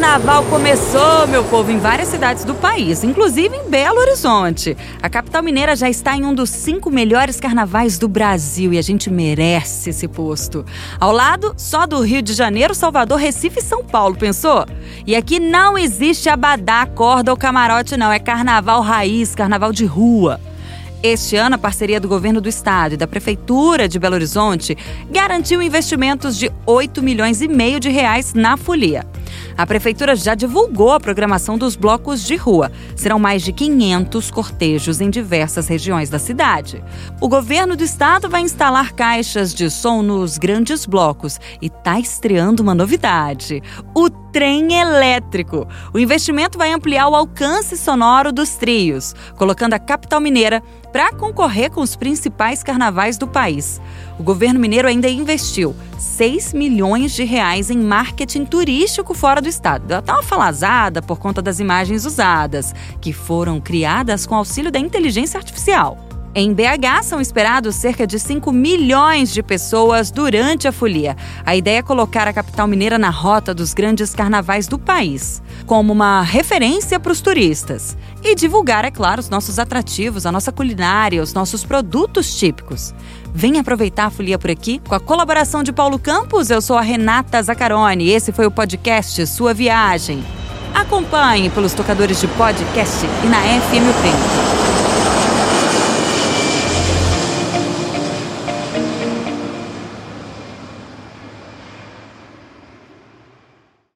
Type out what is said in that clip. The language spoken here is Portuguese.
Carnaval começou, meu povo, em várias cidades do país, inclusive em Belo Horizonte. A capital mineira já está em um dos cinco melhores carnavais do Brasil e a gente merece esse posto. Ao lado, só do Rio de Janeiro, Salvador, Recife e São Paulo, pensou? E aqui não existe abadá, corda ou camarote, não. É carnaval raiz, carnaval de rua. Este ano, a parceria do governo do estado e da prefeitura de Belo Horizonte garantiu investimentos de 8 milhões e meio de reais na folia. A prefeitura já divulgou a programação dos blocos de rua. Serão mais de 500 cortejos em diversas regiões da cidade. O governo do estado vai instalar caixas de som nos grandes blocos e está estreando uma novidade: o trem elétrico. O investimento vai ampliar o alcance sonoro dos trios, colocando a capital mineira para concorrer com os principais carnavais do país. O governo mineiro ainda investiu 6 milhões de reais em marketing turístico fora do estado. Deu até uma falazada por conta das imagens usadas, que foram criadas com auxílio da inteligência artificial. Em BH são esperados cerca de 5 milhões de pessoas durante a folia. A ideia é colocar a capital mineira na rota dos grandes carnavais do país, como uma referência para os turistas. E divulgar, é claro, os nossos atrativos, a nossa culinária, os nossos produtos típicos. Vem aproveitar a folia por aqui com a colaboração de Paulo Campos. Eu sou a Renata Zacarone. Esse foi o podcast Sua Viagem. Acompanhe pelos tocadores de podcast e na FM Tempo.